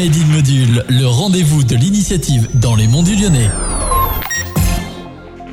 Module, le rendez-vous de l'initiative dans les monts du Lyonnais.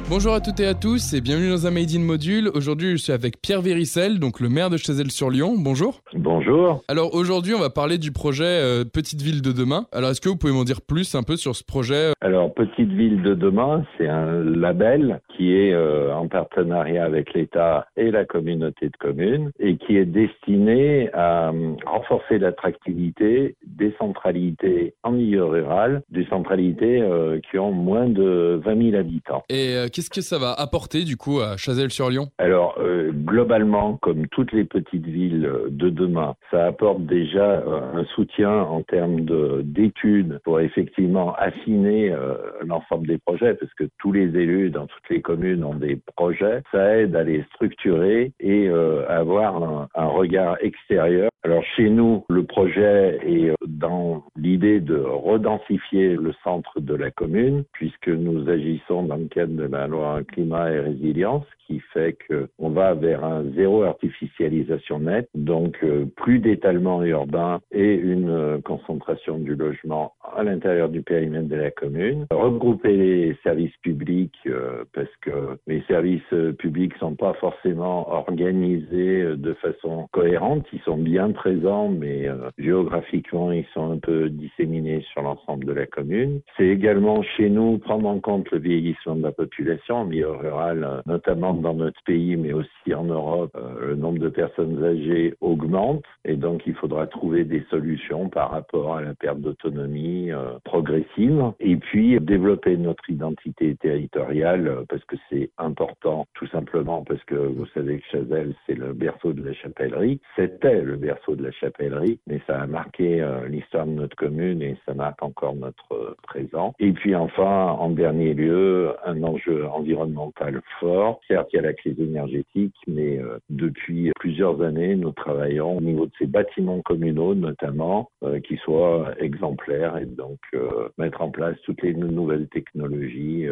Bonjour à toutes et à tous et bienvenue dans un Made in Module. Aujourd'hui, je suis avec Pierre Véricel, donc le maire de Chazelles-sur-Lyon. Bonjour. Bonjour. Alors aujourd'hui, on va parler du projet euh, Petite Ville de demain. Alors est-ce que vous pouvez m'en dire plus un peu sur ce projet? Alors Petite Ville de demain, c'est un label qui est euh, en partenariat avec l'État et la communauté de communes et qui est destiné à euh, renforcer l'attractivité des centralités en milieu rural, des centralités qui ont moins de 20 000 habitants. Et qu'est-ce que ça va apporter du coup à Chazelles-sur-Lyon Alors euh, globalement, comme toutes les petites villes de demain, ça apporte déjà euh, un soutien en termes d'études pour effectivement affiner euh, l'ensemble des projets, parce que tous les élus dans toutes les communes ont des projets. Ça aide à les structurer et à avoir un, regard extérieur. Alors chez nous, le projet est dans l'idée de redensifier le centre de la commune, puisque nous agissons dans le cadre de la loi climat et résilience qui fait qu'on va vers un zéro artificialisation nette, donc euh, plus d'étalement urbain et une euh, concentration du logement à l'intérieur du périmètre de la commune. Regrouper les services publics euh, parce que les services publics sont pas forcément organisés de façon cohérente. Ils sont bien présents, mais géographiquement, ils sont un peu disséminés sur l'ensemble de la commune. C'est également chez nous prendre en compte le vieillissement de la population en milieu rural, notamment dans notre pays, mais aussi en Europe, euh, le nombre de personnes âgées augmente et donc il faudra trouver des solutions par rapport à la perte d'autonomie euh, progressive et puis développer notre identité territoriale euh, parce que c'est important tout simplement parce que vous savez que Chazelle c'est le berceau de la chapellerie, c'était le berceau de la chapellerie, mais ça a marqué l'histoire de notre commune et ça marque encore notre présent. Et puis enfin, en dernier lieu, un enjeu environnemental fort. Certes, il y a la crise énergétique, mais euh, depuis plusieurs années, nous travaillons au niveau de ces bâtiments communaux, notamment, euh, qui soient exemplaires et donc euh, mettre en place toutes les nouvelles technologies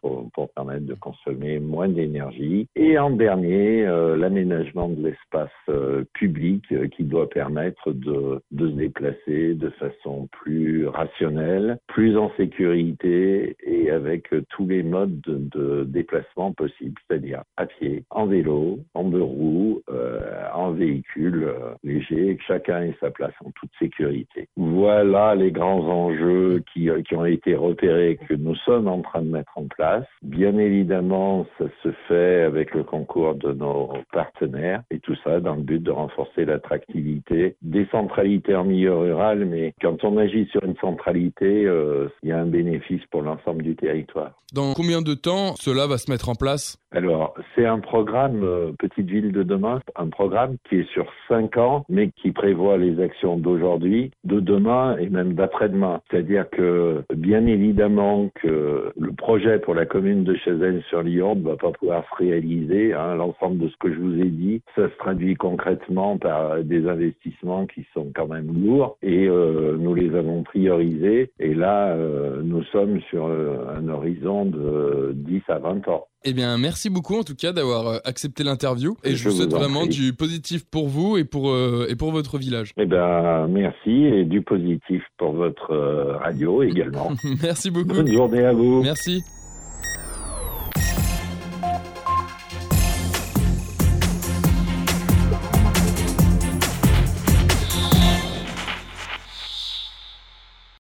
pour, pour, permettre de consommer moins d'énergie. Et en dernier, l'aménagement de l'espace public qui doit permettre de, de se déplacer de façon plus rationnelle, plus en sécurité et avec tous les modes de, de déplacement possibles, c'est-à-dire à pied, en vélo, en deux roues, euh, en véhicule euh, léger, chacun ait sa place en toute sécurité. Voilà les grands enjeux qui, euh, qui ont été repérés, que nous sommes en train de mettre en place. Bien évidemment, ça se fait avec le concours de nos partenaires et tout ça dans le but de renforcer l'attractivité des centralités en milieu rural, mais quand on agit sur une centralité, il y a un bénéfice pour l'ensemble du territoire. Dans combien de temps cela va se mettre en place? Alors, c'est un programme euh, Petite Ville de demain, un programme qui est sur cinq ans, mais qui prévoit les actions d'aujourd'hui, de demain et même d'après-demain. C'est-à-dire que, bien évidemment, que le projet pour la commune de Chazelles-sur-Lyon ne va pas pouvoir se réaliser. Hein. L'ensemble de ce que je vous ai dit, ça se traduit concrètement par des investissements qui sont quand même lourds et euh, nous les avons priorisés. Et là, euh, nous sommes sur un horizon de 10 à 20 ans. Eh bien, merci beaucoup en tout cas d'avoir euh, accepté l'interview et je, vous souhaite vraiment du positif pour vous et pour euh, et pour votre village. Eh bien, merci et du positif pour votre euh, radio également. merci beaucoup. Bonne journée à vous. Merci.